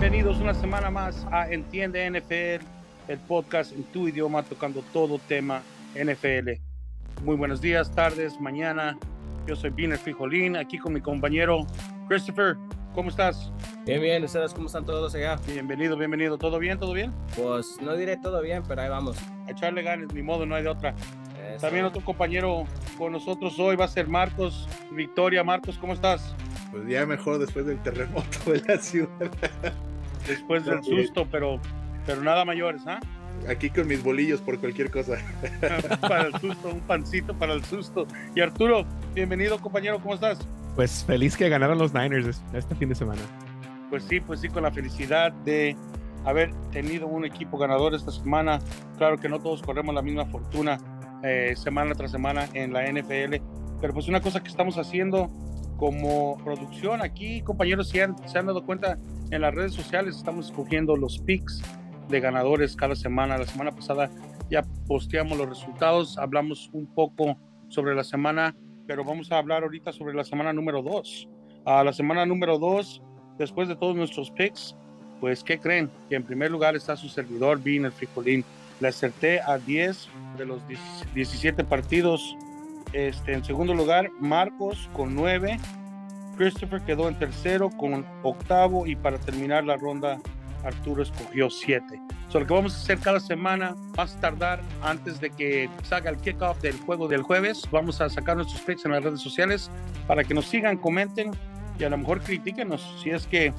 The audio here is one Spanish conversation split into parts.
Bienvenidos una semana más a Entiende NFL, el podcast en tu idioma tocando todo tema NFL. Muy buenos días, tardes, mañana. Yo soy Biner Frijolín, aquí con mi compañero Christopher. ¿Cómo estás? Bien, bien. ¿Ustedes cómo están todos allá? Bienvenido, bienvenido. ¿Todo bien? ¿Todo bien? Pues no diré todo bien, pero ahí vamos. A echarle ganas, ni modo, no hay de otra. También otro compañero con nosotros hoy va a ser Marcos Victoria. Marcos, ¿cómo estás? Pues ya mejor después del terremoto de la ciudad. Después del susto, pero, pero nada mayores, ¿ah? Aquí con mis bolillos por cualquier cosa. para el susto, un pancito para el susto. Y Arturo, bienvenido compañero, ¿cómo estás? Pues feliz que ganaron los Niners este fin de semana. Pues sí, pues sí, con la felicidad de haber tenido un equipo ganador esta semana. Claro que no todos corremos la misma fortuna eh, semana tras semana en la NFL, pero pues una cosa que estamos haciendo como producción aquí, compañeros, si se han dado cuenta en las redes sociales, estamos escogiendo los picks de ganadores cada semana. La semana pasada ya posteamos los resultados, hablamos un poco sobre la semana, pero vamos a hablar ahorita sobre la semana número 2. A la semana número 2, después de todos nuestros picks, pues, ¿qué creen? Que en primer lugar está su servidor, Bean el Fricolín. Le acerté a 10 de los 17 partidos. Este, en segundo lugar, Marcos con 9. Christopher quedó en tercero con octavo. Y para terminar la ronda, Arturo escogió 7. So, lo que vamos a hacer cada semana, más tardar antes de que salga el kickoff del juego del jueves, vamos a sacar nuestros picks en las redes sociales para que nos sigan, comenten y a lo mejor critíquenos si es que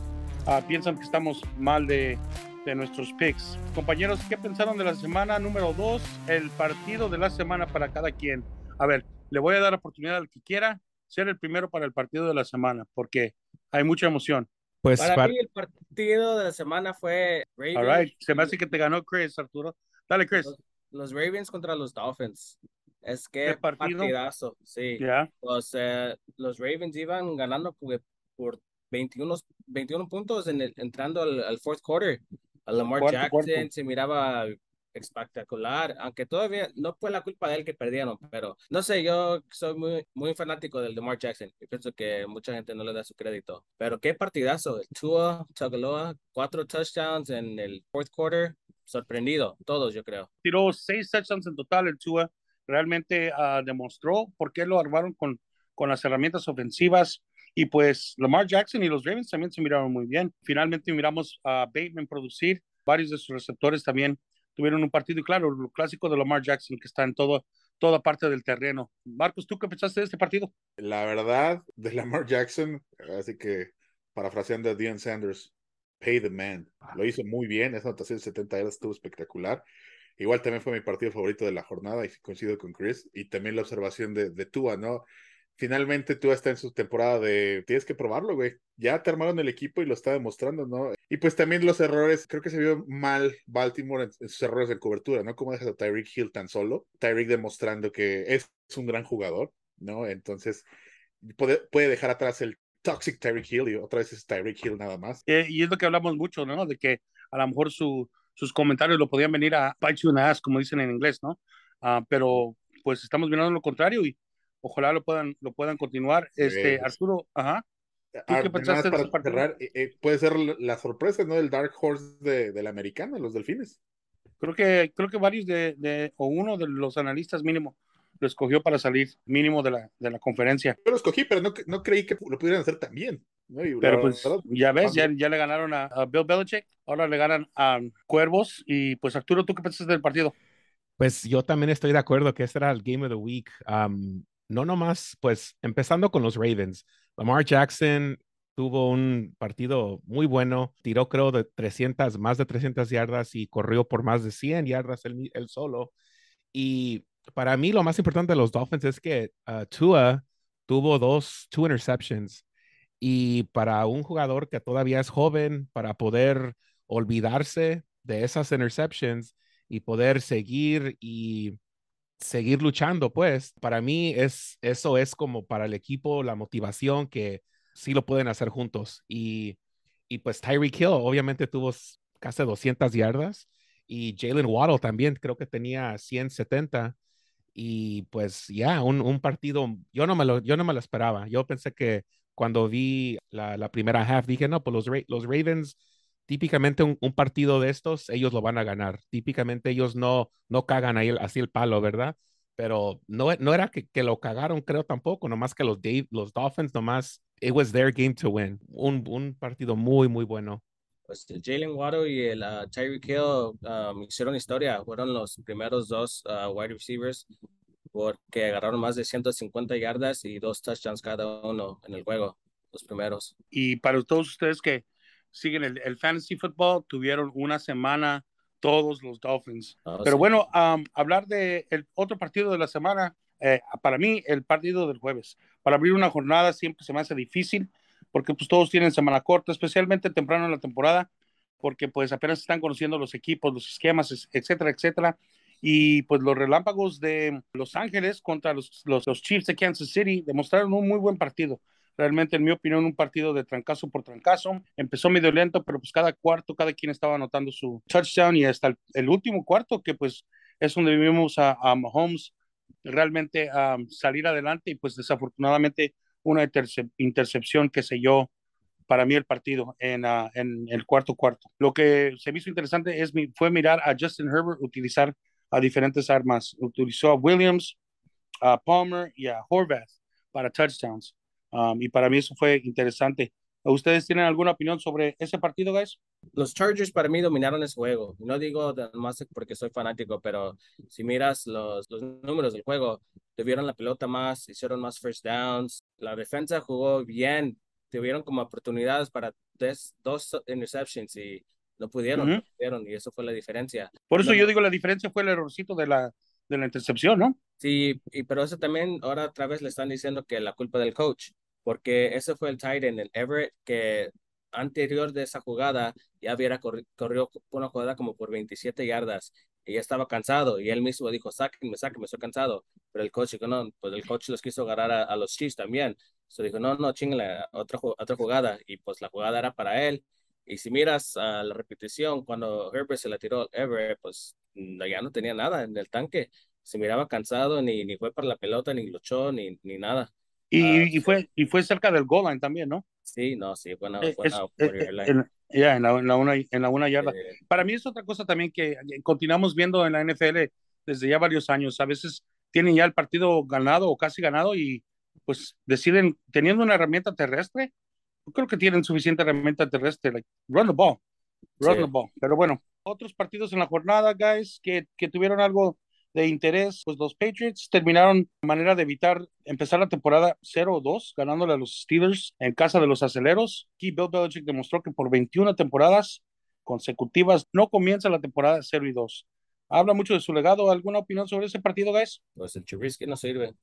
uh, piensan que estamos mal de, de nuestros picks. Compañeros, ¿qué pensaron de la semana número 2? El partido de la semana para cada quien. A ver, le voy a dar oportunidad al que quiera ser el primero para el partido de la semana, porque hay mucha emoción. Pues para, mí el partido de la semana fue Ravens. All right. Se me hace que te ganó Chris, Arturo. Dale, Chris. Los, Ravens contra los Dolphins. Es que partidazo, sí. Los, eh, los Ravens iban ganando por 21, 21 puntos en el, entrando al, al fourth quarter. A Lamar Jackson se miraba espectacular, aunque todavía no fue la culpa de él que perdieron, pero no sé, yo soy muy, muy fanático del Lamar Jackson y pienso que mucha gente no le da su crédito, pero qué partidazo, el Tua Tagovailoa, cuatro touchdowns en el fourth quarter, sorprendido, todos yo creo. Tiró seis touchdowns en total el Tua, realmente uh, demostró por qué lo armaron con, con las herramientas ofensivas, y pues Lamar Jackson y los Ravens también se miraron muy bien. Finalmente miramos a Bateman producir, varios de sus receptores también tuvieron un partido y claro, lo clásico de Lamar Jackson que está en todo, toda parte del terreno. Marcos, ¿tú qué pensaste de este partido? La verdad, de Lamar Jackson, así que parafraseando a Deion Sanders, pay the man. Lo hizo muy bien, esa anotación de 70 yardas estuvo espectacular. Igual también fue mi partido favorito de la jornada y coincido con Chris. Y también la observación de, de Tua, ¿no? finalmente tú estás en su temporada de tienes que probarlo, güey. Ya te armaron el equipo y lo está demostrando, ¿no? Y pues también los errores, creo que se vio mal Baltimore en, sus errores de cobertura, ¿no? ¿Cómo dejas a Tyreek Hill tan solo? Tyreek demostrando que es un gran jugador, ¿no? Entonces puede, puede dejar atrás el toxic Tyreek Hill y otra vez es Tyreek Hill nada más. Eh, y es lo que hablamos mucho, ¿no? De que a lo mejor su, sus comentarios lo podían venir a bite you ass, como dicen en inglés, ¿no? Ah, pero pues estamos viendo lo contrario y ojalá lo puedan, lo puedan continuar. Este, Arturo, ajá. ¿Tú qué pensaste para cerrar, eh, eh, puede ser la sorpresa, ¿no? Del Dark Horse de, de la americana, los delfines. Creo que, creo que varios de, de, o uno de los analistas mínimo lo escogió para salir mínimo de la, de la conferencia. Yo lo escogí, pero no, no creí que lo pudieran hacer también. ¿no? pero pues ya ves, ya, ya, le ganaron a, Bill Belichick, ahora le ganan a Cuervos y pues Arturo, ¿tú qué pensaste del partido? Pues yo también estoy de acuerdo que este era el Game of the Week no nomás, pues empezando con los Ravens. Lamar Jackson tuvo un partido muy bueno, tiró creo de 300, más de 300 yardas y corrió por más de 100 yardas él, solo. Y para mí lo más importante de los Dolphins es que uh, Tua tuvo dos, two interceptions. Y para un jugador que todavía es joven, para poder olvidarse de esas interceptions y poder seguir y seguir luchando, pues para mí es eso es como para el equipo la motivación que sí lo pueden hacer juntos. Y, y pues Tyreek Hill obviamente tuvo casi 200 yardas y Jalen Waddle también creo que tenía 170 y pues ya un, un, partido yo no me lo yo no me lo esperaba yo pensé que cuando vi la, la primera half dije no pues los, los Ravens típicamente un, partido de estos, ellos lo van a ganar. Típicamente ellos no, no cagan ahí así el palo, ¿verdad? Pero no, no era que, que lo cagaron, creo tampoco, nomás que los, los Dolphins, nomás, it was their game to win. Un, un partido muy, muy bueno. Pues Jalen Waddle y el uh, Tyreek Hill um, hicieron historia, fueron los primeros dos uh, wide receivers porque agarraron más de 150 yardas y dos touchdowns cada uno en el juego, los primeros. Y para todos ustedes que siguen el, fantasy football, tuvieron una semana todos los Dolphins. Ah, Pero bueno, hablar de el otro partido de la semana, eh, para mí el partido del jueves. Para abrir una jornada siempre se me hace difícil porque pues todos tienen semana corta, especialmente temprano en la temporada, porque pues apenas están conociendo los equipos, los esquemas, etcétera, etcétera. Y pues los relámpagos de Los Ángeles contra los, los, los Chiefs de Kansas City demostraron un muy buen partido realmente en mi opinión un partido de trancazo por trancazo. Empezó medio lento, pero pues cada cuarto, cada quien estaba anotando su touchdown y hasta el, último cuarto, que pues es donde vimos a, Mahomes realmente salir adelante y pues desafortunadamente una intercepción que selló para mí el partido en, ah, en el cuarto cuarto. Lo que se me interesante es, fue mirar a Justin Herbert utilizar a diferentes armas. Utilizó a Williams, a Palmer y a Horvath para touchdowns. Um, y para mí eso fue interesante. ¿Ustedes tienen alguna opinión sobre ese partido, guys? Los Chargers para mí dominaron ese juego. No digo más porque soy fanático, pero si miras los, los números del juego, tuvieron la pelota más, hicieron más first downs. La defensa jugó bien. Tuvieron como oportunidades para dos interceptions y no pudieron, no pudieron, y eso fue la diferencia. Por eso yo digo la diferencia fue el errorcito de la, de la intercepción, ¿no? Sí, y, pero eso también ahora otra vez le están diciendo que la culpa del coach, porque ese fue el tight end, el Everett, que anterior de esa jugada ya hubiera corrido una jugada como por 27 yardas y ya estaba cansado y él mismo dijo, sáquenme, sáquenme, estoy cansado. Pero el coach dijo, no, pues el coach los quiso agarrar a, los Chiefs también. So dijo, no, no, chingale, otra, otra jugada. Y pues la jugada era para él. Y si miras a la repetición, cuando Herbert se la tiró Everett, pues ya no tenía nada en el tanque se miraba cansado, ni, ni fue para la pelota, ni luchó, ni, ni nada. Y, ah, y, fue, y fue cerca del goal line también, ¿no? Sí, no, sí, fue, eh, eh, en, ya, en, la, en, la, una, en la una yarda. Para mí es otra cosa también que continuamos viendo en la NFL desde ya varios años. A veces tienen ya el partido ganado o casi ganado y pues deciden, teniendo una herramienta terrestre, yo creo que tienen suficiente herramienta terrestre, like, run the ball, run the ball. Pero bueno, otros partidos en la jornada, guys, que, que tuvieron algo de interés, pues los Patriots terminaron de manera de evitar empezar la temporada 0-2, ganándole a los Steelers en casa de los aceleros. Aquí Bill Belichick demostró que por 21 temporadas consecutivas no comienza la temporada 0 y 2. Habla mucho de su legado. ¿Alguna opinión sobre ese partido, guys? Pues el Trubisky no sirve.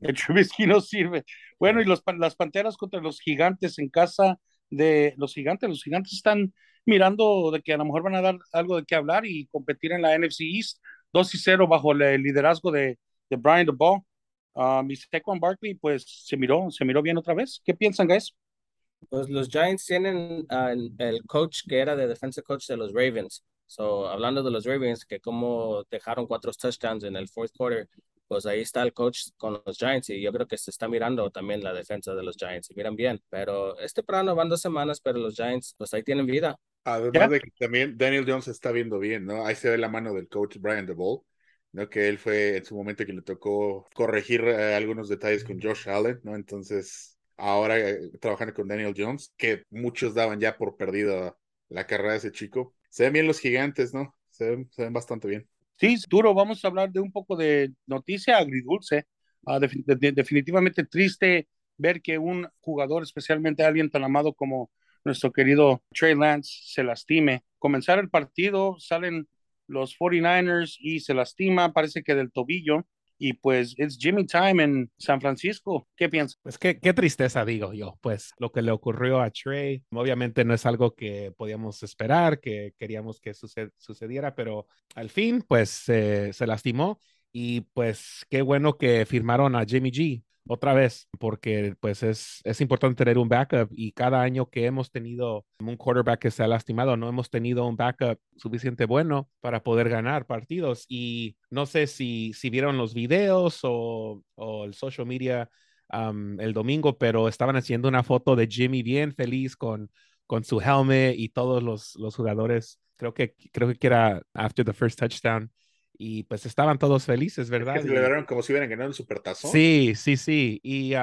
El Trubisky no sirve. Bueno, y los, las Panteras contra los Gigantes en casa de los Gigantes. Los Gigantes están mirando de que a lo mejor van a dar algo de qué hablar y competir en la NFC East 2 y 0 bajo el liderazgo de, de Brian DeBall. Uh, mi Saquon Barkley, pues se miró, se miró bien otra vez. ¿Qué piensan, guys? Pues los Giants tienen uh, el, coach que era de defensa coach de los Ravens. So, hablando de los Ravens, que como dejaron cuatro touchdowns en el fourth quarter, pues ahí está el coach con los Giants y yo creo que se está mirando también la defensa de los Giants y miran bien. Pero este plano van dos semanas, pero los Giants, pues ahí tienen vida. Además de que también Daniel Jones está viendo bien, ¿no? Ahí se ve la mano del coach Brian DeVol, ¿no? Que él fue en su momento que le tocó corregir eh, algunos detalles con Josh Allen, ¿no? Entonces, ahora eh, trabajando con Daniel Jones, que muchos daban ya por perdido la carrera de ese chico. Se ven bien los gigantes, ¿no? Se ven, se ven bastante bien. Sí, duro. Vamos a hablar de un poco de noticia agridulce. Ah, definitivamente triste ver que un jugador, especialmente alguien tan amado como nuestro querido Trey Lance se lastime. Comenzar el partido, salen los 49ers y se lastima, parece que del tobillo. Y pues es Jimmy Time en San Francisco. ¿Qué piensas? Pues qué, qué tristeza digo yo. Pues lo que le ocurrió a Trey, obviamente no es algo que podíamos esperar, que queríamos que sucediera, pero al fin pues se lastimó. Y pues qué bueno que firmaron a Jimmy G otra vez, porque pues es, es importante tener un backup y cada año que hemos tenido un quarterback que se ha lastimado, no hemos tenido un backup suficiente bueno para poder ganar partidos. Y no sé si, si vieron los videos o, o el social media el domingo, pero estaban haciendo una foto de Jimmy bien feliz con, con su helmet y todos los, los jugadores. Creo que, creo que era after the first touchdown y pues estaban todos felices, ¿verdad? Que celebraron como si hubieran ganado el supertazón. Sí, sí, sí. Y,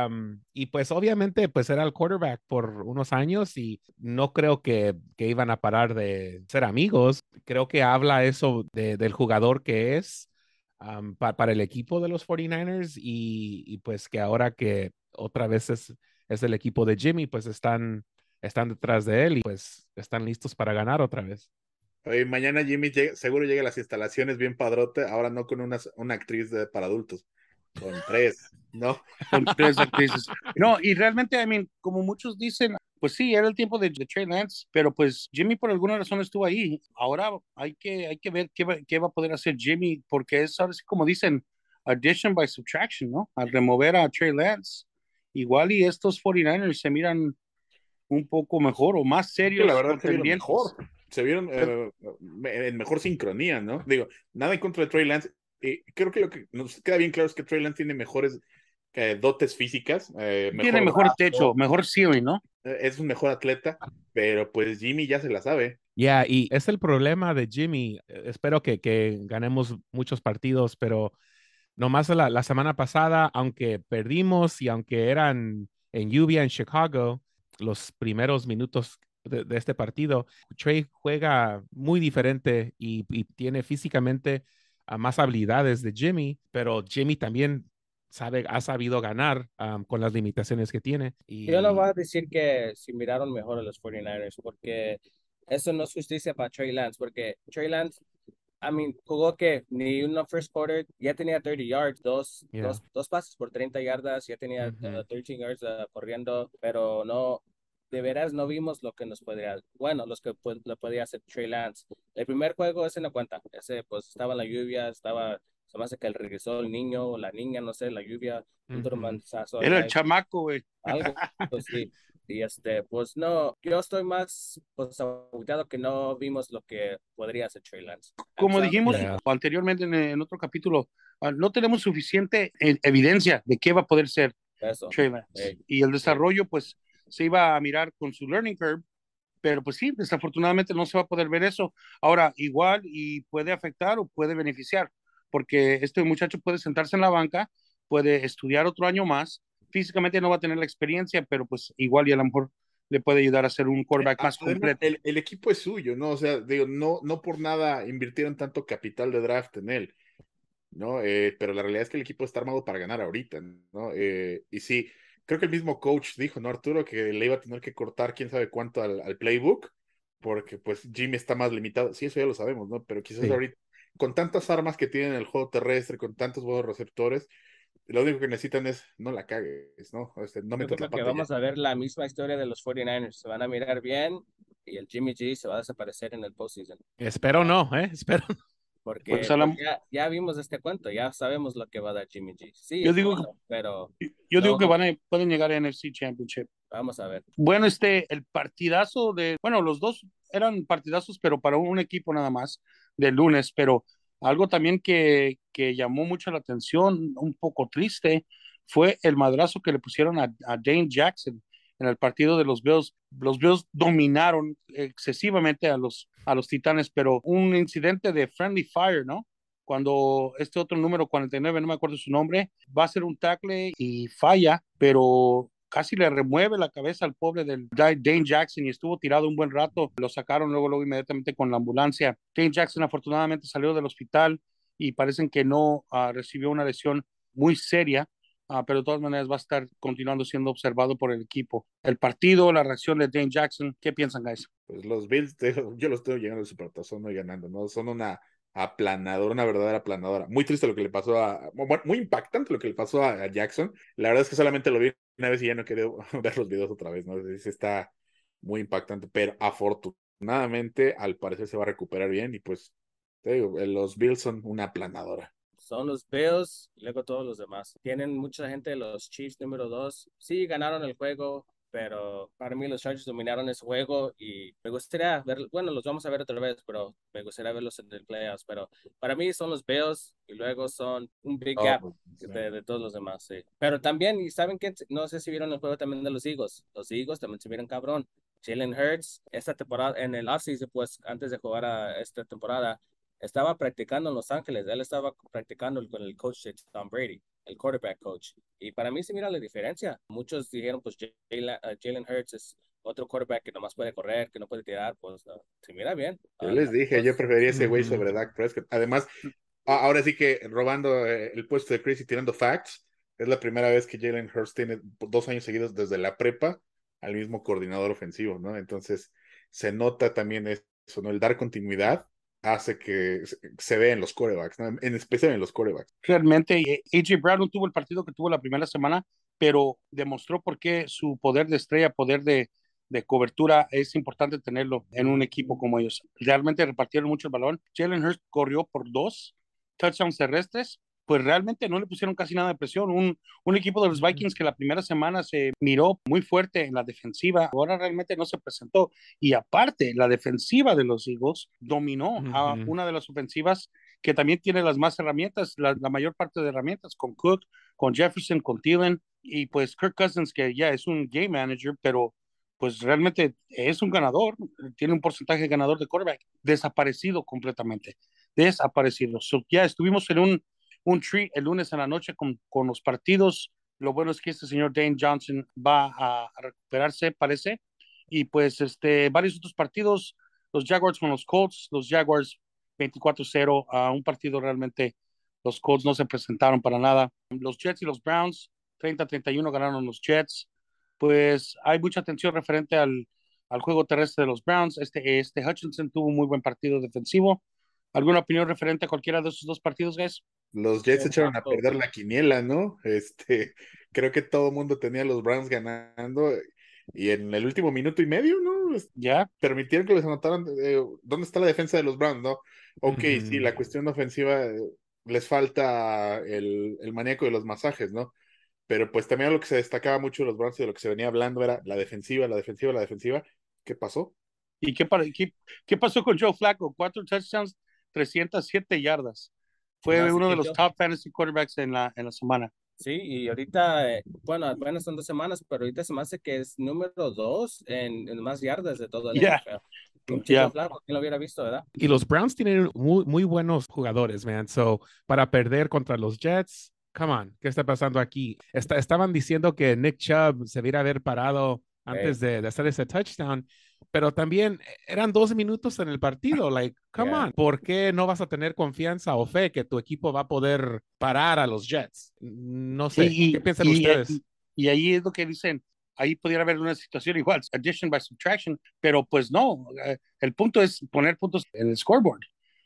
y pues obviamente pues era el quarterback por unos años y no creo que, que iban a parar de ser amigos. Creo que habla eso de, del jugador que es para el equipo de los 49ers y, y, pues que ahora que otra vez es, es el equipo de Jimmy, pues están, están detrás de él y pues están listos para ganar otra vez mañana Jimmy seguro llega a las instalaciones bien padrote, ahora no con una, una actriz de, para adultos, con tres, ¿no? Con tres actrices. No, y realmente, I mean, como muchos dicen, pues sí, era el tiempo de, Trey Lance, pero pues Jimmy por alguna razón estuvo ahí. Ahora hay que, hay que ver qué va, qué va a poder hacer Jimmy, porque es ahora sí como dicen, addition by subtraction, ¿no? Al remover a Trey Lance. Igual y estos 49ers se miran un poco mejor o más serios. la verdad se mejor se vieron eh, en mejor sincronía, ¿no? Digo, nada en contra de Trey Lance. y creo que lo que nos queda bien claro es que Trey Lance tiene mejores eh, dotes físicas. Eh, tiene mejor techo, mejor ceiling, ¿no? Es un mejor atleta, pero pues Jimmy ya se la sabe. Ya, y es el problema de Jimmy. Espero que, que ganemos muchos partidos, pero nomás la, la semana pasada, aunque perdimos y aunque eran en lluvia en Chicago, los primeros minutos de, este partido. Trey juega muy diferente y, tiene físicamente a más habilidades de Jimmy, pero Jimmy también sabe, ha sabido ganar con las limitaciones que tiene. Y... Yo no voy a decir que si miraron mejor a los 49ers, porque eso no es justicia para Trey Lance, porque Trey Lance, I mean, jugó que ni una first quarter, ya tenía 30 yards, dos, dos, dos, pases por 30 yardas, ya tenía 13 yards uh, corriendo, pero no, de veras no vimos lo que nos podría, bueno, los que pues, lo podía hacer Trey Lance. El primer juego ese no cuenta, ese pues estaba en la lluvia, estaba, se me hace que regresó el niño o la niña, no sé, la lluvia, un Era el chamaco, güey. Algo, pues sí. Y este, pues no, yo estoy más pues que no vimos lo que podría hacer Trey Lance. Como dijimos anteriormente en, otro capítulo, ah, no tenemos suficiente e, evidencia de qué va a poder ser Trey Lance. Y el desarrollo, pues, se iba a mirar con su learning curve, pero pues sí, desafortunadamente no se va a poder ver eso. Ahora, igual y puede afectar o puede beneficiar, porque este muchacho puede sentarse en la banca, puede estudiar otro año más, físicamente no va a tener la experiencia, pero pues igual y a lo mejor le puede ayudar a ser un quarterback más completo. El, equipo es suyo, ¿no? O sea, digo, no, no por nada invirtieron tanto capital de draft en él, ¿no? Eh, pero la realidad es que el equipo está armado para ganar ahorita, ¿no? Eh, y sí, creo que el mismo coach dijo, ¿no, Arturo? Que le iba a tener que cortar quién sabe cuánto al, playbook, porque pues Jimmy está más limitado. Sí, eso ya lo sabemos, ¿no? Pero quizás ahorita, con tantas armas que tienen el juego terrestre, con tantos buenos receptores, lo único que necesitan es no la cagues, ¿no? Este, no metas la pata. Que vamos a ver la misma historia de los 49ers. Se van a mirar bien y el Jimmy G se va a desaparecer en el postseason. Espero no, ¿eh? Espero no. Porque pues, ya, ya, vimos este cuento, ya sabemos lo que va a dar Jimmy G. Sí, yo digo, pero yo digo que van a, pueden llegar a NFC Championship. Vamos a ver. Bueno, este, el partidazo de, bueno, los dos eran partidazos, pero para un equipo nada más, del lunes, pero algo también que, que llamó mucho la atención, un poco triste, fue el madrazo que le pusieron a, a Dane Jackson en el partido de los Bills. Los Bills dominaron excesivamente a los, a los Titanes, pero un incidente de friendly fire, ¿no? Cuando este otro número 49, no me acuerdo su nombre, va a hacer un tackle y falla, pero casi le remueve la cabeza al pobre del Dane Jackson y estuvo tirado un buen rato. Lo sacaron luego, luego inmediatamente con la ambulancia. Dane Jackson afortunadamente salió del hospital y parecen que no uh, recibió una lesión muy seria, Ah, pero de todas maneras va a estar continuando siendo observado por el equipo. El partido, la reacción de Dane Jackson, ¿qué piensan, guys? Pues los Bills, yo los estoy llegando al Supertazón y ganando, ¿no? Son una aplanadora, una verdadera aplanadora. Muy triste lo que le pasó a, muy impactante lo que le pasó a, Jackson. La verdad es que solamente lo vi una vez y ya no quería ver los videos otra vez, ¿no? Está muy impactante, pero afortunadamente al parecer se va a recuperar bien y pues te digo, los Bills son una aplanadora son los Bills y luego todos los demás. Tienen mucha gente, los Chiefs número dos. Sí, ganaron el juego, pero para mí los Chargers dominaron ese juego y me gustaría ver, bueno, los vamos a ver otra vez, pero me gustaría verlos en el playoffs, pero para mí son los Bills y luego son un big oh, gap pues, de, todos los demás, sí. Pero también, y saben que no sé si vieron el juego también de los Eagles, los Eagles también se vieron cabrón, Jalen Hurts, esta temporada, en el offseason, pues antes de jugar a esta temporada, estaba practicando en Los Ángeles. Él estaba practicando con el coach de Tom Brady, el quarterback coach. Y para mí se mira la diferencia. Muchos dijeron, pues Jalen Hurts es otro quarterback que nomás puede correr, que no puede tirar, pues se mira bien. Yo les dije, yo pues, prefería ese güey sobre Dak Prescott. Además, ahora sí que robando eh, el puesto de Chris y tirando facts, es la primera vez que Jalen Hurts tiene dos años seguidos desde la prepa al mismo coordinador ofensivo, ¿no? Entonces, se nota también eso, ¿no? El dar continuidad hace que se vea en los corebacks, en especial en los corebacks. Realmente, eh, AJ Brown tuvo el partido que tuvo la primera semana, pero demostró por qué su poder de estrella, poder de, de cobertura es importante tenerlo en un equipo como ellos. Realmente repartieron mucho el balón. Jalen Hurst corrió por dos touchdowns terrestres pues realmente no le pusieron casi nada de presión. Un, un equipo de los Vikings que la primera semana se miró muy fuerte en la defensiva, ahora realmente no se presentó. Y aparte, la defensiva de los Eagles dominó a una de las ofensivas que también tiene las más herramientas, la, mayor parte de herramientas, con Cook, con Jefferson, con Thielen, y pues Kirk Cousins, que ya es un game manager, pero pues realmente es un ganador, tiene un porcentaje ganador de quarterback, desaparecido completamente, desaparecido. ya estuvimos en un un treat el lunes en la noche con, con los partidos. Lo bueno es que este señor Dane Johnson va a, recuperarse, parece. Y pues este, varios otros partidos, los Jaguars con los Colts, los Jaguars 24-0, a un partido realmente los Colts no se presentaron para nada. Los Jets y los Browns 30-31 ganaron los Jets. Pues hay mucha atención referente al, al juego terrestre de los Browns. Este, este Hutchinson tuvo un muy buen partido defensivo. ¿Alguna opinión referente a cualquiera de esos dos partidos, guys? Los Jets echaron a perder la quiniela, ¿no? Este, creo que todo el mundo tenía a los Browns ganando y en el último minuto y medio, ¿no? Ya permitieron que les anotaran. Eh, ¿Dónde está la defensa de los Browns, no? Ok, sí, la cuestión ofensiva eh, les falta el, el maníaco de los masajes, ¿no? Pero pues también lo que se destacaba mucho de los Browns y de lo que se venía hablando era la defensiva, la defensiva, la defensiva. ¿Qué pasó? ¿Y qué, qué, qué pasó con Joe Flacco? Cuatro touchdowns 307 yardas. Fue uno de los top fantasy quarterbacks en la, en la semana. Sí, y ahorita, eh, bueno, apenas son dos semanas, pero ahorita se me hace que es número dos en, en más yardas de todo el yeah. Yeah. lo hubiera visto, ¿verdad? Y los Browns tienen muy, muy buenos jugadores, man. So, para perder contra los Jets, come on, ¿qué está pasando aquí? estaban diciendo que Nick Chubb se hubiera haber parado antes de, de, hacer ese touchdown pero también eran dos minutos en el partido. Like, come on, ¿por qué no vas a tener confianza o fe que tu equipo va a poder parar a los Jets? No sé, ¿qué piensan ustedes? Y, ahí es lo que dicen. Ahí pudiera haber una situación igual, addition by subtraction, pero pues no, eh, el punto es poner puntos en el scoreboard.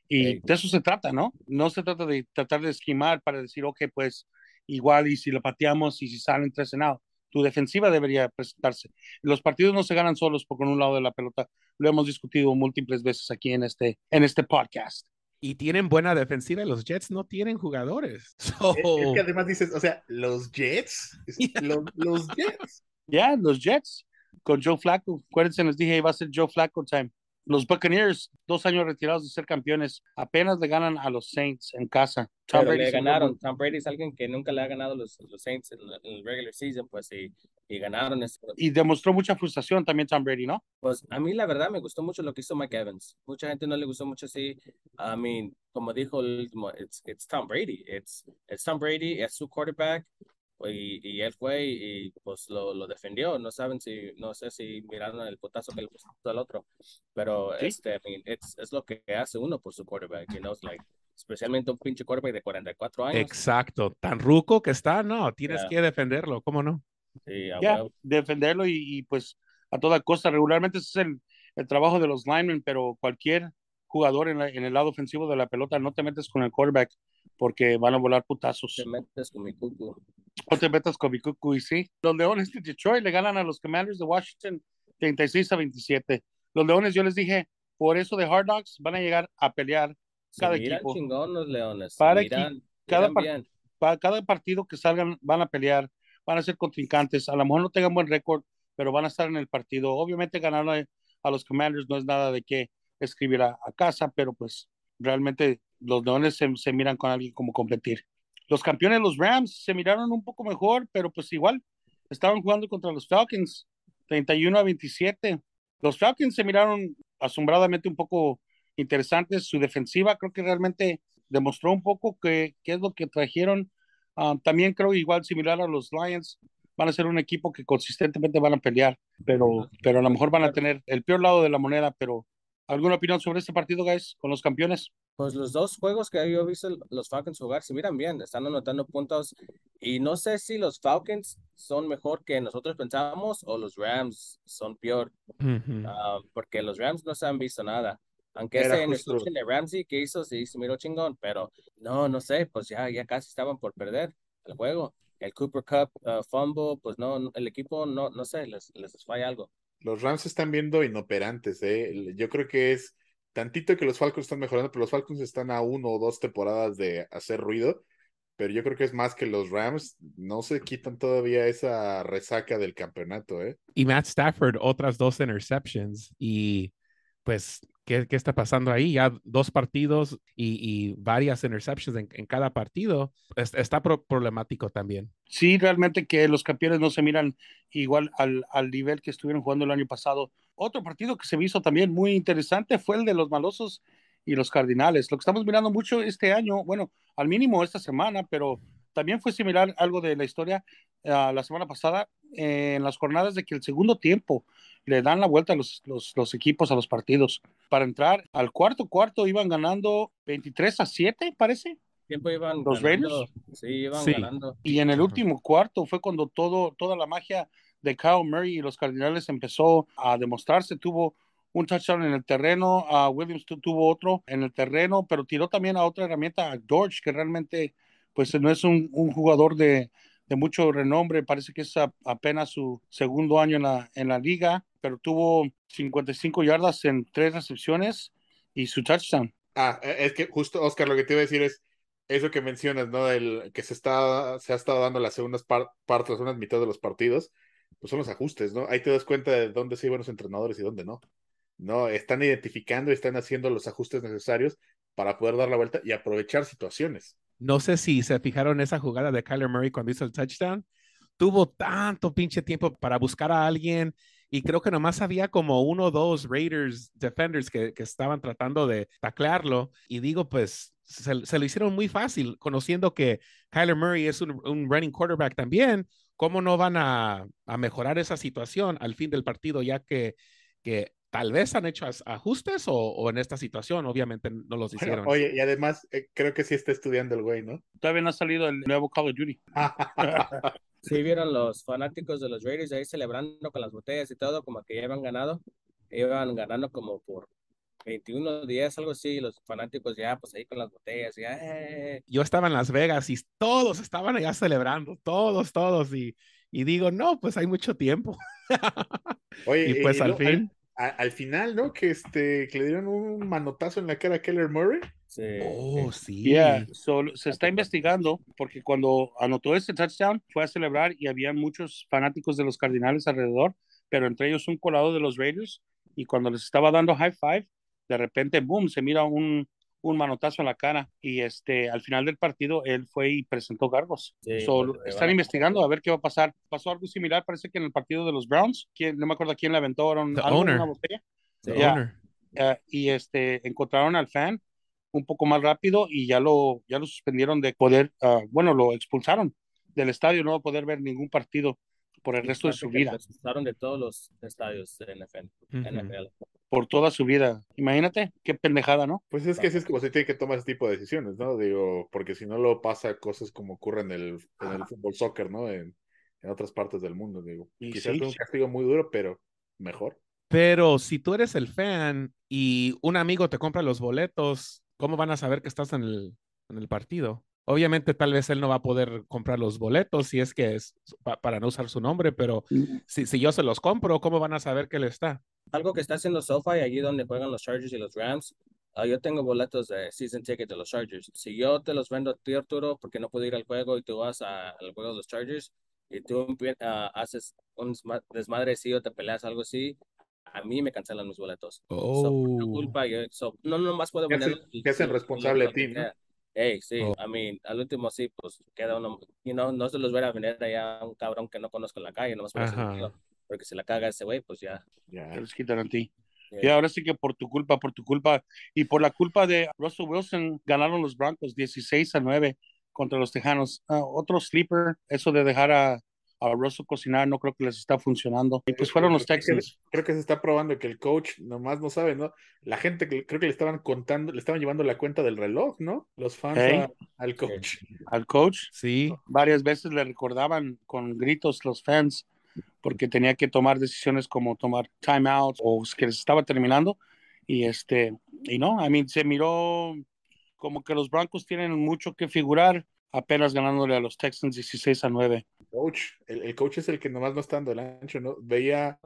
Y de eso se trata, ¿no? No se trata de tratar de esquimar para decir, ok, pues igual y si lo pateamos y si salen tres en out tu defensiva debería presentarse. Los partidos no se ganan solos por con un lado de la pelota. Lo hemos discutido múltiples veces aquí en este, en este podcast. Y tienen buena defensiva y los Jets no tienen jugadores. Es, que además dices, o sea, los Jets, los, Jets. Ya, los Jets. Con Joe Flacco. Acuérdense, les dije, iba a ser Joe Flacco time. Los Buccaneers, dos años retirados de ser campeones, apenas le ganan a los Saints en casa. Tom Brady le ganaron. Tom Brady es alguien que nunca le ha ganado a los, los Saints en, el regular season, pues y, y ganaron. Este y demostró mucha frustración también Tom Brady, ¿no? Pues a mí la verdad me gustó mucho lo que hizo Mike Evans. Mucha gente no le gustó mucho así. I mean, como dijo el último, it's, it's Tom Brady. It's, it's Tom Brady, es su quarterback y, y él fue y, pues lo, lo, defendió. No saben si, no sé si miraron el potazo que le puso al otro, pero este, I mean, es lo que hace uno por su quarterback, you know, like, especialmente un pinche quarterback de 44 años. Exacto, tan ruco que está, no, tienes que defenderlo, ¿cómo no? Sí, defenderlo y, pues a toda costa, regularmente ese es el, el trabajo de los linemen, pero cualquier jugador en, en, el lado ofensivo de la pelota, no te metes con el quarterback porque van a volar putazos. Te metes con mi cucu. O te metas con mi cucu y sí. Los Leones de Detroit le ganan a los Commanders de Washington 36 a 27. Los Leones, yo les dije, por eso de Hard Knocks van a llegar a pelear cada equipo. chingón los Leones. Para cada, para cada partido que salgan van a pelear, van a ser contrincantes. A lo mejor no tengan buen récord, pero van a estar en el partido. Obviamente ganar a, los Commanders no es nada de qué escribir a casa, pero pues realmente los Leones se, miran con alguien como competir. Los campeones, los Rams, se miraron un poco mejor, pero pues igual estaban jugando contra los Falcons, 31 a 27. Los Falcons se miraron asombradamente un poco interesantes. Su defensiva creo que realmente demostró un poco que, qué es lo que trajeron. Ah, también creo igual similar a los Lions, van a ser un equipo que consistentemente van a pelear, pero, pero a lo mejor van a tener el peor lado de la moneda, pero ¿alguna opinión sobre este partido, guys, con los campeones? Pues los dos juegos que yo he visto los Falcons jugar se miran bien, están anotando puntos y no sé si los Falcons son mejor que nosotros pensábamos o los Rams son peor, ah, porque los Rams no se han visto nada. Aunque ese en el de Ramsey que hizo, sí, se miró chingón, pero no, no sé, pues ya, ya casi estaban por perder el juego. El Cooper Cup uh, fumble, pues no, el equipo no, no sé, les, les falla algo. Los Rams están viendo inoperantes, ¿eh? Yo creo que es tantito que los Falcons están mejorando, pero los Falcons están a uno o dos temporadas de hacer ruido. Pero yo creo que es más que los Rams no se quitan todavía esa resaca del campeonato, ¿eh? Y Matt Stafford, otras dos interceptions. Y pues ¿Qué, ¿qué, está pasando ahí? Ya dos partidos y, y varias interceptions en, en, cada partido. está problemático también. Sí, realmente que los campeones no se miran igual al, al, nivel que estuvieron jugando el año pasado. Otro partido que se me hizo también muy interesante fue el de los malosos y los cardinales. Lo que estamos mirando mucho este año, bueno, al mínimo esta semana, pero también fue similar algo de la historia uh, la semana pasada en las jornadas de que el segundo tiempo le dan la vuelta a los, los, los, equipos a los partidos. Para entrar al cuarto cuarto iban ganando 23 a 7, parece. Tiempo iban los Raiders. Sí, iban ganando. Y en el último cuarto fue cuando todo, toda la magia de Kyle Murray y los Cardinales empezó a demostrarse. Tuvo un touchdown en el terreno, a Williams tuvo otro en el terreno, pero tiró también a otra herramienta, a George, que realmente pues no es un, jugador de, de mucho renombre, parece que es apenas su segundo año en la, en la liga, pero tuvo 55 yardas en tres recepciones y su touchdown. Ah, e, es que justo, Oscar, lo que te iba a decir es eso que mencionas, ¿no? El que se, está, se ha estado dando las segundas partes, las segundas mitad de los partidos, pues son los ajustes, ¿no? Ahí te das cuenta de dónde se iban los entrenadores y dónde no. ¿no? Están identificando y están haciendo los ajustes necesarios para poder dar la vuelta y aprovechar situaciones. No sé si se fijaron esa jugada de Kyler Murray cuando hizo el touchdown. Tuvo tanto pinche tiempo para buscar a alguien y creo que nomás había como uno o dos Raiders defenders que, que estaban tratando de taclearlo. Y digo, pues se, lo hicieron muy fácil, conociendo que Kyler Murray es un running quarterback también. ¿Cómo no van a, a, mejorar esa situación al fin del partido, ya que, que tal vez han hecho ajustes o, en esta situación, obviamente no los hicieron. oye, y además eh, creo que sí está estudiando el güey, ¿no? Todavía no ha salido el nuevo Call of Duty. sí, vieron los fanáticos de los Raiders ahí celebrando con las botellas y todo, como que ya habían ganado. Iban ganando como por 21 días, algo así, los fanáticos ya, pues ahí con las botellas, ya. Eh. Yo estaba en Las Vegas y todos estaban allá celebrando, todos, todos, y, y digo, no, pues hay mucho tiempo. Oye, y pues al fin al final, ¿no? Que este que le dieron un manotazo en la cara a Keller Murray. Sí. Oh, sí. Yeah. se está investigando porque cuando anotó ese touchdown fue a celebrar y había muchos fanáticos de los Cardinales alrededor, pero entre ellos un colado de los Raiders y cuando les estaba dando high five, de repente, boom, se mira un, un manotazo en la cara y este al final del partido él fue y presentó cargos. están investigando a ver qué va a pasar. Pasó algo similar, parece que en el partido de los Browns, ¿quién, no me acuerdo quién le aventaron algo, una botella. Uh, y este encontraron al fan un poco más rápido y ya lo ya lo suspendieron de poder, uh, bueno, lo expulsaron del estadio, no va a poder ver ningún partido por el resto de su vida. Expulsaron de todos los estadios de NFL. NFL por toda su vida. Imagínate, qué pendejada, ¿no? Pues es que así es como se tiene que tomar ese tipo de decisiones, ¿no? Digo, porque si no lo pasa cosas como ocurre en el, en el fútbol soccer, ¿no? En, en, otras partes del mundo, digo. Y Quizás es un castigo muy duro, pero mejor. Pero si tú eres el fan y un amigo te compra los boletos, ¿cómo van a saber que estás en el, en el partido? Obviamente, tal vez él no va a poder comprar los boletos si es que es para no usar su nombre, pero si, si, yo se los compro, ¿cómo van a saber que él está? Algo que está haciendo SoFi, allí donde juegan los Chargers y los Rams, uh, yo tengo boletos de season ticket de los Chargers. Si yo te los vendo a ti, Arturo, porque no puedo ir al juego y tú vas al juego de los Chargers y tú uh, haces un desmadrecillo, te peleas algo así, a mí me cancelan mis boletos. Oh. culpa, no, no más puedo poner. ¿Qué es el responsable de ti, no? Hey, sí, oh. I mean, al último sí, pues queda uno, you know, no se los voy a vender allá a un cabrón que no conozco en la calle, no más por porque si la caga ese güey, pues ya. Ya. Te los quitan a ti. Y ahora sí que por tu culpa, por tu culpa y por la culpa de Russell Wilson ganaron los Broncos 16 a 9 contra los Tejanos. Ah, otro sleeper, eso de dejar a, a Russell cocinar, no creo que les está funcionando. Y pues fueron los Texans. Creo que se está probando que el coach nomás no sabe, ¿no? La gente creo que le estaban contando, le estaban llevando la cuenta del reloj, ¿no? Los fans al coach. Al coach. Sí. Varias veces le recordaban con gritos los fans porque tenía que tomar decisiones como tomar timeouts o que les estaba terminando. Y este, y no, a mí se miró como que los Broncos tienen mucho que figurar, apenas ganándole a los Texans 16 a 9. Coach, el, coach es el que nomás no está dando el ancho, ¿no? Veía,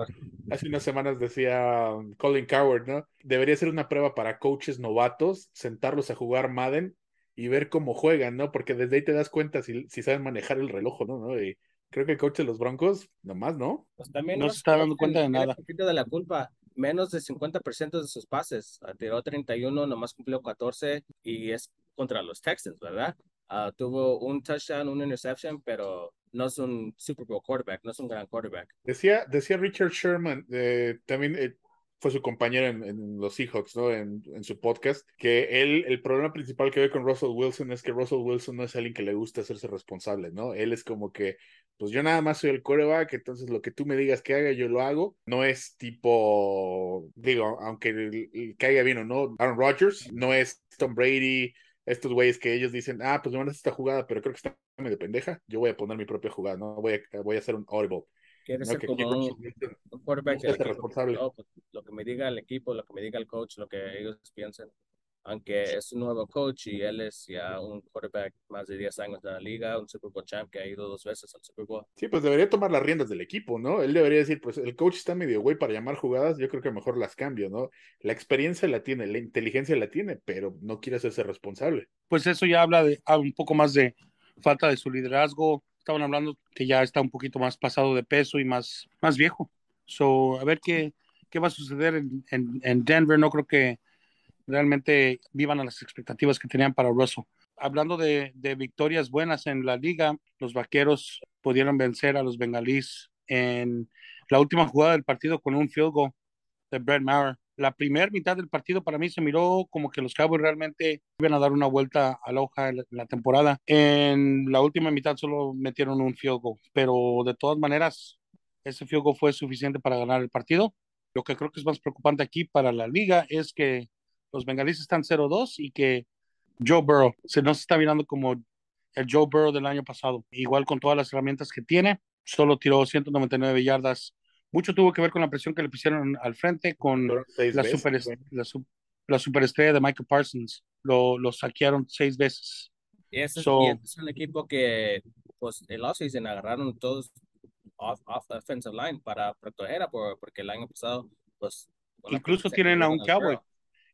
hace unas semanas decía Colin Coward, ¿no? Debería ser una prueba para coaches novatos, sentarlos a jugar Madden y ver cómo juegan, ¿no? Porque desde ahí te das cuenta si, si saben manejar el reloj, ¿no? ¿no? Y creo que el coach de los Broncos, nomás, ¿no? Pues también no se está dando cuenta de nada. de la culpa, menos de 50% de sus pases. Tiró 31, nomás cumplió 14 y es contra los Texans, ¿verdad? Uh, tuvo un touchdown, una interception, pero no es un Super Bowl quarterback, no es un gran quarterback. Decía, decía Richard Sherman, eh, también eh, fue su compañero en, los Seahawks, ¿no? En, en, su podcast, que él, el problema principal que ve con Russell Wilson es que Russell Wilson no es alguien que le gusta hacerse responsable, ¿no? Él es como que, pues yo nada más soy el quarterback, entonces lo que tú me digas que haga, yo lo hago. No es tipo, digo, aunque caiga bien o no, Aaron Rodgers, no es Tom Brady, estos güeyes que ellos dicen, ah, pues me van a esta jugada, pero creo que está medio pendeja, yo voy a poner mi propia jugada, no voy a, voy a hacer un audible. Quieres ser como un, quarterback responsable. Pues, lo que me diga el equipo, lo que me diga el coach, lo que ellos piensen aunque es un nuevo coach y él es ya un quarterback más de 10 años de la liga, un Super Bowl champ que ha ido dos veces al Super Bowl. Sí, pues debería tomar las riendas del equipo, ¿no? Él debería decir, pues el coach está medio güey para llamar jugadas, yo creo que mejor las cambio, ¿no? La experiencia la tiene, la inteligencia la tiene, pero no quiere hacerse responsable. Pues eso ya habla de un poco más de falta de su liderazgo. Estaban hablando que ya está un poquito más pasado de peso y más, más viejo. So, a ver qué, qué va a suceder en, en, en Denver. No creo que realmente vivan a las expectativas que tenían para Russell. Hablando de, victorias buenas en la liga, los vaqueros pudieron vencer a los bengalíes en la última jugada del partido con un field goal de Brett Maher. La primera mitad del partido para mí se miró como que los Cowboys realmente iban a dar una vuelta a la hoja en la temporada. En la última mitad solo metieron un field goal, pero de todas maneras ese field goal fue suficiente para ganar el partido. Lo que creo que es más preocupante aquí para la liga es que los bengalíes están 0-2 y que Joe Burrow se nos está mirando como el Joe Burrow del año pasado. Igual con todas las herramientas que tiene, solo tiró 199 yardas. Mucho tuvo que ver con la presión que le pusieron al frente, con la, super, la, superestrella de Michael Parsons. Lo, lo saquearon seis veces. Y ese, es un equipo que pues, el offseason agarraron todos off, off the offensive line para proteger, porque el año pasado, pues. Incluso tienen a un cowboy.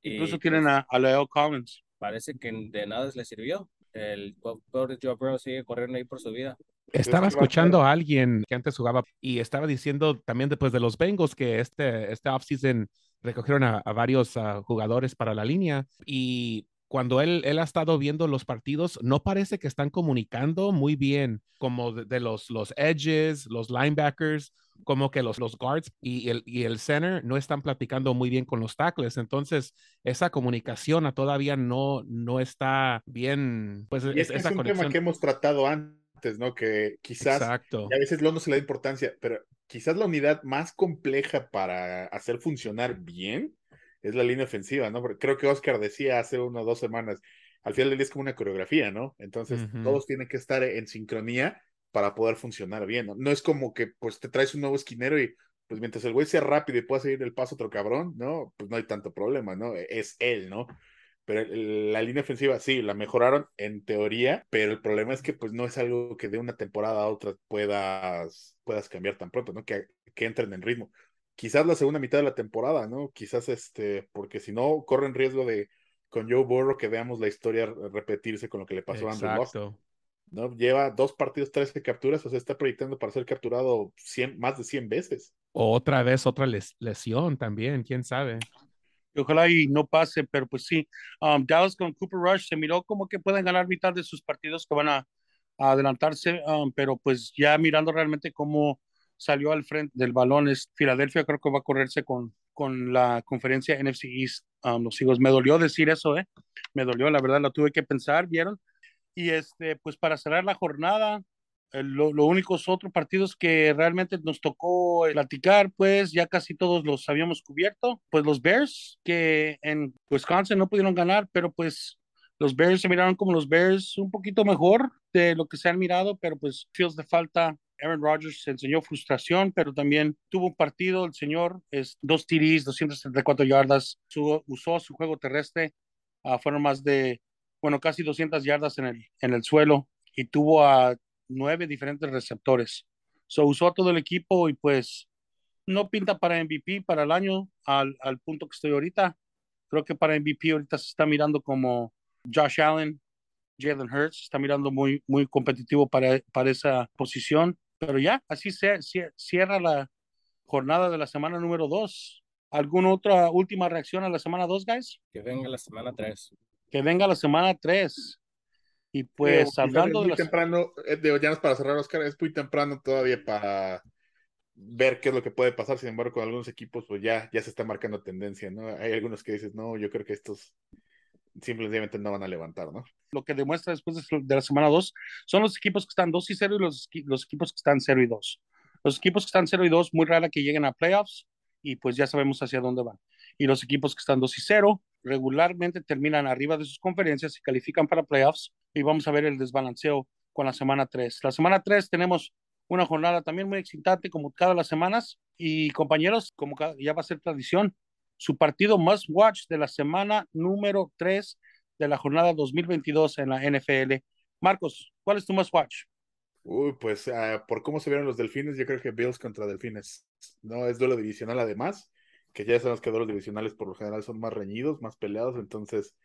Incluso tienen pues a, Leo Collins. Parece que de nada le sirvió. El pobre Joe Burrow sigue corriendo ahí por su vida. Estaba escuchando a alguien que antes jugaba y estaba diciendo también después de los Bengals que este, este offseason recogieron a, varios ah, jugadores para la línea y cuando él, él ha estado viendo los partidos, no parece que están comunicando muy bien, como de, los, los edges, los linebackers, como que los, los guards y el, y el center no están platicando muy bien con los tackles. Entonces, esa comunicación todavía no, no está bien. Pues es, es un tema que hemos tratado antes, ¿no? Que quizás Exacto. a veces no se le da importancia, pero quizás la unidad más compleja para hacer funcionar bien es la línea ofensiva, ¿no? Porque creo que Oscar decía hace una o dos semanas, al final del día es como una coreografía, ¿no? Entonces todos tienen que estar en sincronía para poder funcionar bien, ¿no? No es como que pues te traes un nuevo esquinero y pues mientras el güey sea rápido y pueda seguir el paso otro cabrón, ¿no? Pues no hay tanto problema, ¿no? E, es él, ¿no? Pero la línea ofensiva sí, la mejoraron en teoría, pero el problema es que pues no es algo que de una temporada a otra puedas, puedas cambiar tan pronto, ¿no? Que, que entren en ritmo quizás la segunda mitad de la temporada, ¿no? Quizás este, porque si no, corren riesgo de con Joe Burrow que veamos la historia repetirse con lo que le pasó a Andrew ¿no? Lleva dos partidos, 13 capturas, o sea, está proyectando para ser capturado 100, más de 100 veces. Otra vez, otra lesión también, quién sabe. Ojalá y no pase, pero pues sí. Um, Dallas con Cooper Rush se miró como que pueden ganar mitad de sus partidos que van a, adelantarse, um, pero pues ya mirando realmente cómo salió al frente del balón es Filadelfia, creo que va a correrse con, con la conferencia NFC East. Um, los hijos, me dolió decir eso, ¿eh? Me dolió, la verdad, lo tuve que pensar, ¿vieron? Y este, pues para cerrar la jornada, lo, únicos otros partidos que realmente nos tocó platicar, pues ya casi todos los habíamos cubierto. Pues los Bears, que en Wisconsin no pudieron ganar, pero pues los Bears se miraron como los Bears un poquito mejor de lo que se han mirado, pero pues feels de falta. Aaron Rodgers enseñó frustración, pero también tuvo un partido, el señor, es dos TDs, 274 yardas, usó su juego terrestre, uh, fueron más de, bueno, casi 200 yardas en el, en el suelo y tuvo a nueve diferentes receptores. So usó todo el equipo y pues no pinta para MVP para el año al, al punto que estoy ahorita. Creo que para MVP ahorita se está mirando como Josh Allen, Jalen Hurts, está mirando muy, muy competitivo para, para esa posición. Pero ya, así se, cierra la jornada de la semana número dos. ¿Alguna otra última reacción a la semana dos, guys? Que venga la semana tres. Que venga la semana tres. Y pues hablando de. Muy temprano, eh, ya no es para cerrar, Oscar, es muy temprano todavía para ver qué es lo que puede pasar. Sin embargo, con algunos equipos, pues ya, ya se está marcando tendencia, ¿no? Hay algunos que dices, no, yo creo que estos simplemente no van a levantar, ¿no? Lo que demuestra después de la semana 2 son los equipos que están 2 y 0 y los, los equipos que están 0 y 2. Los equipos que están 0 y 2, muy rara que lleguen a playoffs y pues ya sabemos hacia dónde van. Y los equipos que están 2 y 0 regularmente terminan arriba de sus conferencias y califican para playoffs y vamos a ver el desbalanceo con la semana 3. La semana 3 tenemos una jornada también muy excitante como cada las semanas y compañeros, como ya va a ser tradición, su partido must watch de la semana número 3 de la jornada 2022 en la NFL. Marcos, ¿cuál es tu must watch? Uy, pues ah, por cómo se vieron los delfines, yo creo que Bills contra delfines. No es duelo divisional además, que ya sabemos que duelos divisionales por lo general son más reñidos, más peleados, entonces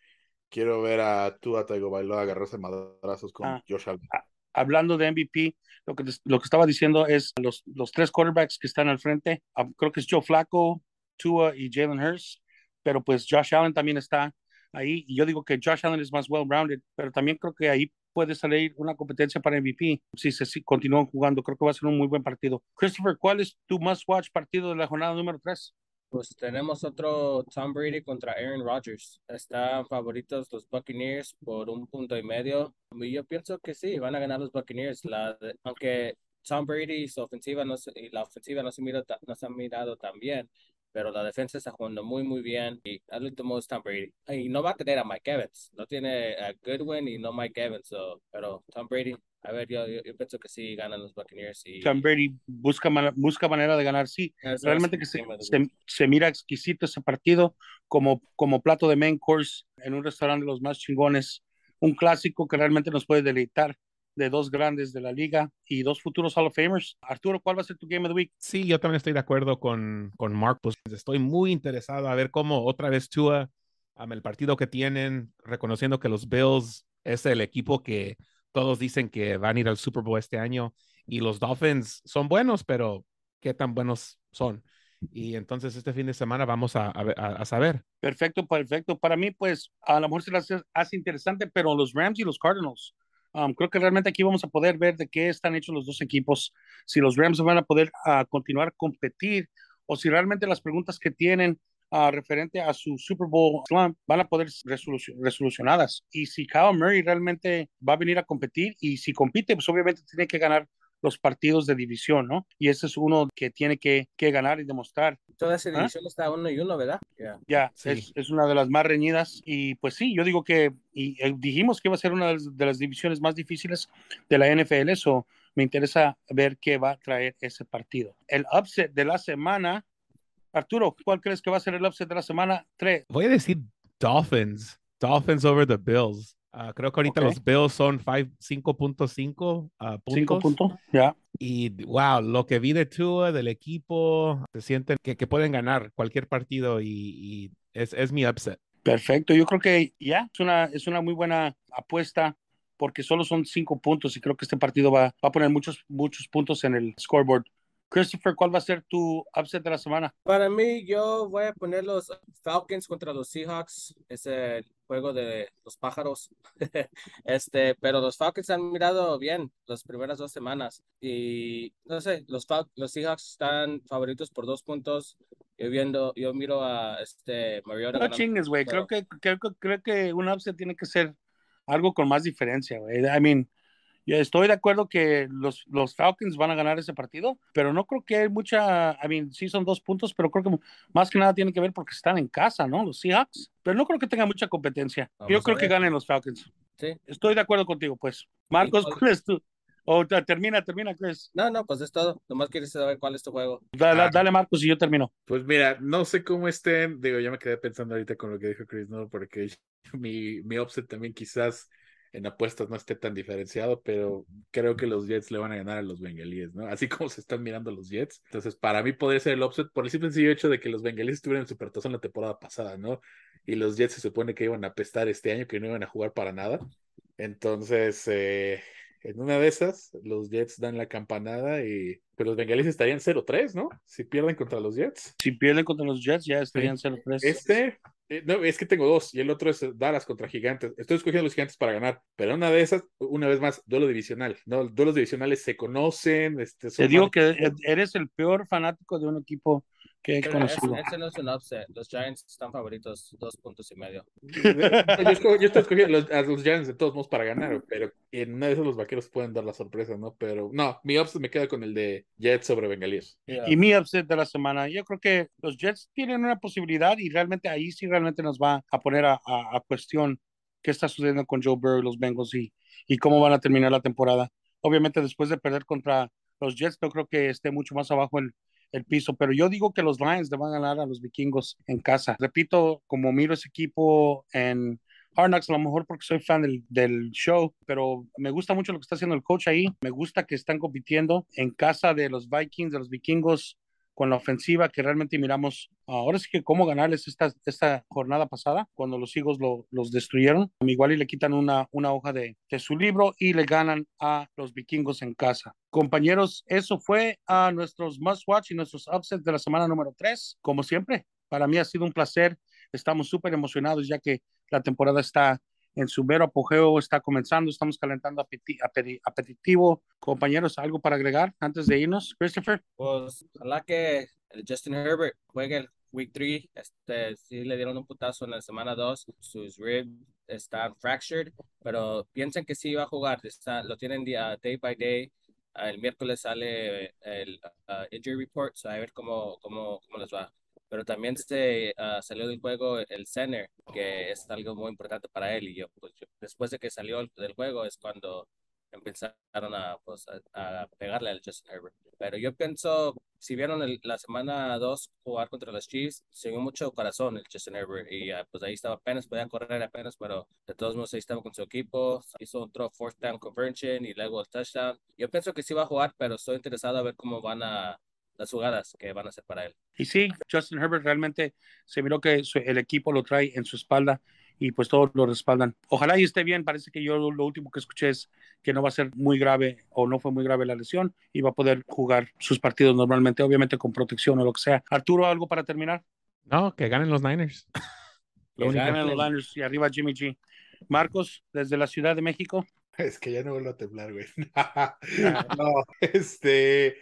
quiero ver a Tua Tagovailoa agarrarse madrazos con ah, Josh Allen. Ah, hablando de MVP, lo que, lo que estaba diciendo es los, los tres quarterbacks que están al frente, ah, creo que es Joe Flacco, Tua y Jalen Hurst, pero pues Josh Allen también está ahí, y yo digo que Josh Allen es más well-rounded, pero también creo que ahí puede salir una competencia para MVP si se si continúan jugando. Creo que va a ser un muy buen partido. Christopher, ¿cuál es tu must-watch partido de la jornada número 3? Pues tenemos otro Tom Brady contra Aaron Rodgers. Están favoritos los Buccaneers por un punto y medio. Y yo pienso que sí, van a ganar los Buccaneers. La, aunque Tom Brady su ofensiva no y la ofensiva no se, mira, no se ha mirado tan bien, pero la defensa está jugando muy, muy bien. Y al último es Tom Brady. Y no va a tener a Mike Evans. No tiene a Goodwin y no Mike Evans. pero Tom Brady a ver, yo, yo, pienso que sí ganan los Buccaneers. Y... Tom Brady busca, busca manera de ganar, sí. Realmente que se, se, mira exquisito ese partido como, como plato de main course en un restaurante de los más chingones. Un clásico que realmente nos puede deleitar de dos grandes de la liga y dos futuros Hall of Famers. Arturo, ¿cuál va a ser tu Game of the Week? Sí, yo también estoy de acuerdo con, con Mark. Pues estoy muy interesado a ver cómo otra vez Tua, um, el partido que tienen, reconociendo que los Bills es el equipo que todos dicen que van a ir al Super Bowl este año y los Dolphins son buenos, pero ¿qué tan buenos son? Y entonces este fin de semana vamos a, a, saber. Perfecto, perfecto. Para mí, pues a lo mejor se las hace interesante, pero los Rams y los Cardinals, um, creo que realmente aquí vamos a poder ver de qué están hechos los dos equipos, si los Rams van a poder uh, continuar competir o si realmente las preguntas que tienen referente a su Super Bowl van a poder ser resolucionadas. Y si Kyle Murray realmente va a venir a competir y si compite, pues obviamente tiene que ganar los partidos de división, ¿no? Y ese es uno que tiene que, que ganar y demostrar. Toda esa ¿Ah? división está uno y uno, ¿verdad? Ya, es, es, una de las más reñidas y pues sí, yo digo que, y, eh, dijimos que iba a ser una de las, divisiones más difíciles de la NFL, eso me interesa ver qué va a traer ese partido. El upset de la semana Arturo, ¿cuál crees que va a ser el upset de la semana 3? Voy a decir Dolphins. Dolphins over the Bills. Uh, creo que ahorita los Bills son 5.5 uh, puntos. puntos, ya. Y wow, lo que vi de Tua, del equipo, se sienten que, que pueden ganar cualquier partido y, y es, es, mi upset. Perfecto, yo creo que ya es, una, es una muy buena apuesta porque solo son cinco puntos y creo que este partido va, va a poner muchos, muchos puntos en el scoreboard Christopher, ¿cuál va a ser tu upset de la semana? Para mí, yo voy a poner los Falcons contra los Seahawks. Es el juego de los pájaros. este, pero los Falcons han mirado bien las primeras dos semanas. Y no sé, los, los Seahawks están favoritos por dos puntos. Yo viendo, yo miro a este Mariota. No chingues, güey. Creo que, creo, creo que un upset tiene que ser algo con más diferencia, güey. I mean, estoy de acuerdo que los, los Falcons van a ganar ese partido, pero no creo que hay mucha, I mean, sí son dos puntos, pero creo que más que nada tiene que ver porque están en casa, ¿no? Los Seahawks, pero no creo que tenga mucha competencia. Yo creo que ganen los Falcons. Sí. Estoy de acuerdo contigo, pues. Marcos, ¿cuál es tu? O termina, termina, Chris. No, no, pues es todo. Nomás quieres saber cuál es tu juego. Dale, ah. dale, Marcos, y yo termino. Pues mira, no sé cómo estén. Digo, ya me quedé pensando ahorita con lo que dijo Chris, ¿no? Porque mi, mi offset también quizás en apuestas no esté tan diferenciado, pero creo que los Jets le van a ganar a los Bengalíes, ¿no? Así como se están mirando los Jets. Entonces, para mí podría ser el offset por el simple sencillo hecho de que los Bengalíes estuvieron en Supertazón la temporada pasada, ¿no? Y los Jets se supone que iban a pestar este año, que no iban a jugar para nada. Entonces, eh, en una de esas, los Jets dan la campanada y pero los bengalíes estarían 0-3, ¿no? Si pierden contra los Jets. Si pierden contra los Jets, ya estarían 0-3. Este, eh, no, es que tengo dos y el otro es Dallas contra Gigantes. Estoy escogiendo los Gigantes para ganar, pero una de esas, una vez más, duelo divisional. ¿no? Duelos divisionales se conocen. Este, Te digo que eres el peor fanático de un equipo que he conocido. Ese, no es un upset. Los Giants están favoritos dos puntos y medio. yo, estoy escogiendo a los Giants de todos modos para ganar, pero en una de esas los vaqueros pueden dar la sorpresa, ¿no? Pero no, mi upset me queda con el de Jets sobre Bengalíes. Y mi upset de la semana, yo creo que los Jets tienen una posibilidad y realmente ahí sí realmente nos va a poner a, a, cuestión qué está sucediendo con Joe Burrow y los Bengals y, y cómo van a terminar la temporada. Obviamente después de perder contra los Jets, no creo que esté mucho más abajo el, el piso, pero yo digo que los Lions le van a ganar a los vikingos en casa. Repito, como miro ese equipo en Hard Knocks, a lo mejor porque soy fan del, del, show, pero me gusta mucho lo que está haciendo el coach ahí. Me gusta que están compitiendo en casa de los Vikings, de los vikingos con la ofensiva que realmente miramos. Ahora sí que cómo ganarles esta, esta jornada pasada, cuando los Eagles lo, los destruyeron. Igual y le quitan una, una hoja de, de, su libro y le ganan a los vikingos en casa. Compañeros, eso fue a nuestros must watch y nuestros upsets de la semana número 3. Como siempre, para mí ha sido un placer. Estamos súper emocionados ya que la temporada está en su mero apogeo, está comenzando, estamos calentando apetitivo. Compañeros, ¿algo para agregar antes de irnos, Christopher? Pues ojalá que Justin Herbert juegue el Week 3, este, sí le dieron un putazo en la semana 2, sus ribs están fractured, pero piensen que sí va a jugar, está, lo tienen día, day by day, el miércoles sale el uh, injury report, so a ver cómo, cómo, cómo les va pero también se uh, salió del juego el center, que es algo muy importante para él. Y yo, pues, después de que salió del juego, es cuando empezaron a, pues, a, pegarle al Justin Herbert. Pero yo pienso, si vieron la semana 2 jugar contra los Chiefs, se dio mucho corazón el Justin Herbert. Y uh, pues ahí estaba apenas, podía correr apenas, pero de todos modos ahí estaba con su equipo. Hizo throw fourth down conversion y luego el touchdown. Yo pienso que sí va a jugar, pero estoy interesado a ver cómo van a las jugadas que van a ser para él. Y sí, Justin Herbert realmente se miró que el equipo lo trae en su espalda y pues todos lo respaldan. Ojalá y esté bien, parece que yo lo último que escuché es que no va a ser muy grave o no fue muy grave la lesión y va a poder jugar sus partidos normalmente, obviamente con protección o lo que sea. Arturo, ¿algo para terminar? No, que ganen los Niners. que ganen los Niners y arriba Jimmy G. Marcos, desde la Ciudad de México. Es que ya no vuelvo a temblar, güey. no, este,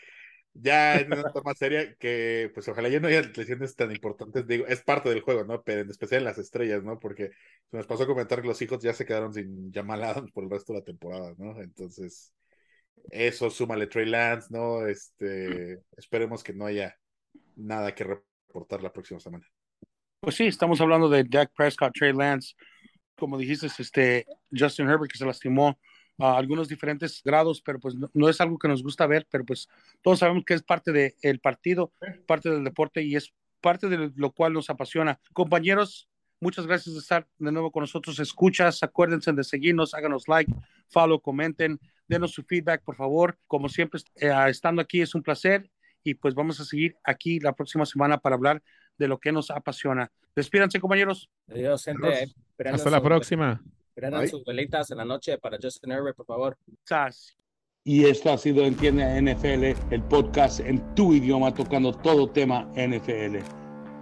ya en una toma seria que pues ojalá ya no haya lesiones tan importantes, digo, es parte del juego, ¿no? Pero en especial en las estrellas, ¿no? Porque se nos pasó a comentar que los hijos ya se quedaron sin Jamal Adams por el resto de la temporada, ¿no? Entonces, eso, súmale Trey Lance, ¿no? Este, esperemos que no haya nada que reportar la próxima semana. Pues sí, estamos hablando de Jack Prescott, Trey Lance, como dijiste, este Justin Herbert que se lastimó a algunos diferentes grados, pero pues no, es algo que nos gusta ver, pero pues todos sabemos que es parte del partido, parte del deporte y es parte de lo cual nos apasiona. Compañeros, muchas gracias de estar de nuevo con nosotros. Escuchas, acuérdense de seguirnos, háganos like, follow, comenten, denos su feedback, por favor. Como siempre, eh, estando aquí es un placer y pues vamos a seguir aquí la próxima semana para hablar de lo que nos apasiona. Despídanse, compañeros. Adiós, gente. Hasta la próxima. Prendan sus velitas en la noche para Justin Herbert, por favor. Sas. Y esto ha sido Entiende NFL, el podcast en tu idioma tocando todo tema NFL.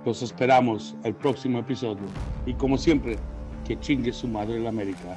Los esperamos el próximo episodio. Y como siempre, que chingue su madre la América.